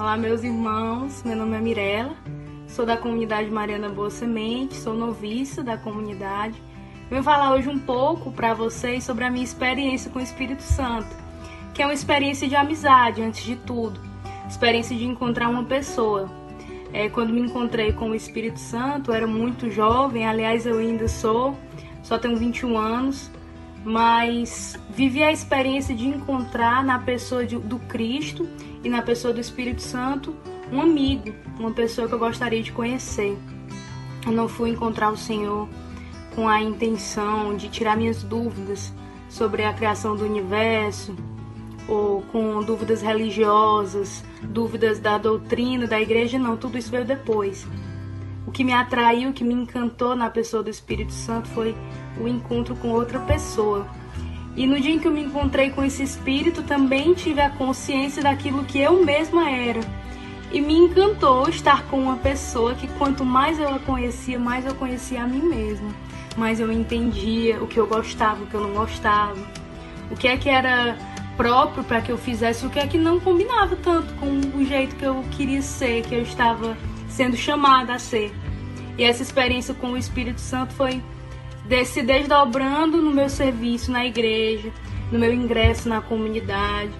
Olá, meus irmãos. Meu nome é Mirella. Sou da comunidade Mariana Boa Semente, sou noviça da comunidade. Venho falar hoje um pouco para vocês sobre a minha experiência com o Espírito Santo, que é uma experiência de amizade antes de tudo, experiência de encontrar uma pessoa. É, quando me encontrei com o Espírito Santo, eu era muito jovem, aliás, eu ainda sou, só tenho 21 anos mas vivi a experiência de encontrar na pessoa de, do Cristo e na pessoa do Espírito Santo um amigo, uma pessoa que eu gostaria de conhecer. Eu não fui encontrar o Senhor com a intenção de tirar minhas dúvidas sobre a criação do universo ou com dúvidas religiosas, dúvidas da doutrina da igreja, não, tudo isso veio depois. O que me atraiu, o que me encantou na pessoa do Espírito Santo foi o encontro com outra pessoa. E no dia em que eu me encontrei com esse espírito, também tive a consciência daquilo que eu mesma era. E me encantou estar com uma pessoa que quanto mais eu a conhecia, mais eu conhecia a mim mesma. Mais eu entendia o que eu gostava, o que eu não gostava. O que é que era próprio para que eu fizesse, o que é que não combinava tanto com o jeito que eu queria ser, que eu estava sendo chamada a ser. E essa experiência com o Espírito Santo foi se desdobrando no meu serviço na igreja, no meu ingresso na comunidade,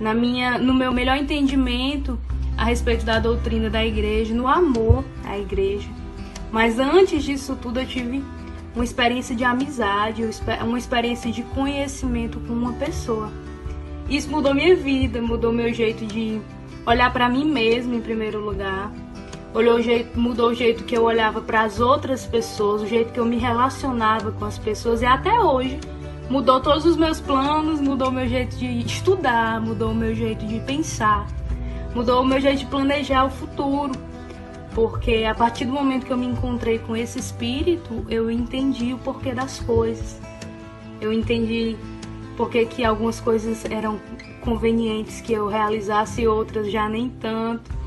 na minha, no meu melhor entendimento a respeito da doutrina da igreja, no amor à igreja. Mas antes disso tudo eu tive uma experiência de amizade, uma experiência de conhecimento com uma pessoa. Isso mudou minha vida, mudou meu jeito de olhar para mim mesmo em primeiro lugar, olhou o jeito, mudou o jeito que eu olhava para as outras pessoas, o jeito que eu me relacionava com as pessoas e até hoje mudou todos os meus planos, mudou o meu jeito de estudar, mudou o meu jeito de pensar, mudou o meu jeito de planejar o futuro. Porque a partir do momento que eu me encontrei com esse espírito, eu entendi o porquê das coisas. Eu entendi porque que algumas coisas eram convenientes que eu realizasse e outras já nem tanto.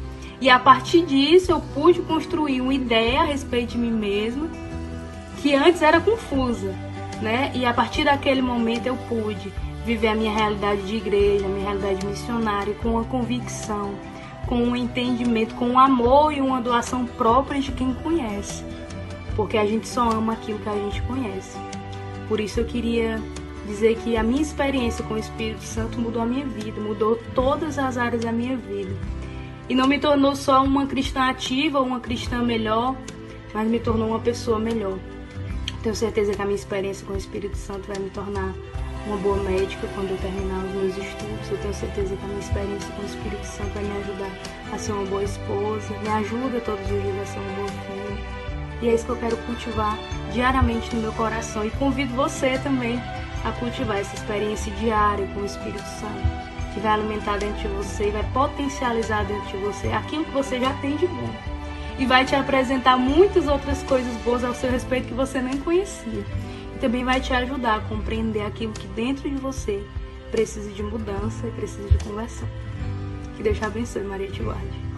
E a partir disso eu pude construir uma ideia a respeito de mim mesma que antes era confusa, né? E a partir daquele momento eu pude viver a minha realidade de igreja, a minha realidade missionária com uma convicção, com um entendimento, com um amor e uma doação própria de quem conhece. Porque a gente só ama aquilo que a gente conhece. Por isso eu queria dizer que a minha experiência com o Espírito Santo mudou a minha vida, mudou todas as áreas da minha vida e não me tornou só uma cristã ativa, uma cristã melhor, mas me tornou uma pessoa melhor. Tenho certeza que a minha experiência com o Espírito Santo vai me tornar uma boa médica quando eu terminar os meus estudos. Eu tenho certeza que a minha experiência com o Espírito Santo vai me ajudar a ser uma boa esposa, me ajuda todos os dias a ser uma boa filha. E é isso que eu quero cultivar diariamente no meu coração. E convido você também a cultivar essa experiência diária com o Espírito Santo que vai alimentar dentro de você e vai potencializar dentro de você aquilo que você já tem de bom. E vai te apresentar muitas outras coisas boas ao seu respeito que você nem conhecia. E também vai te ajudar a compreender aquilo que dentro de você precisa de mudança e precisa de conversão. Que Deus te abençoe, Maria te guarde.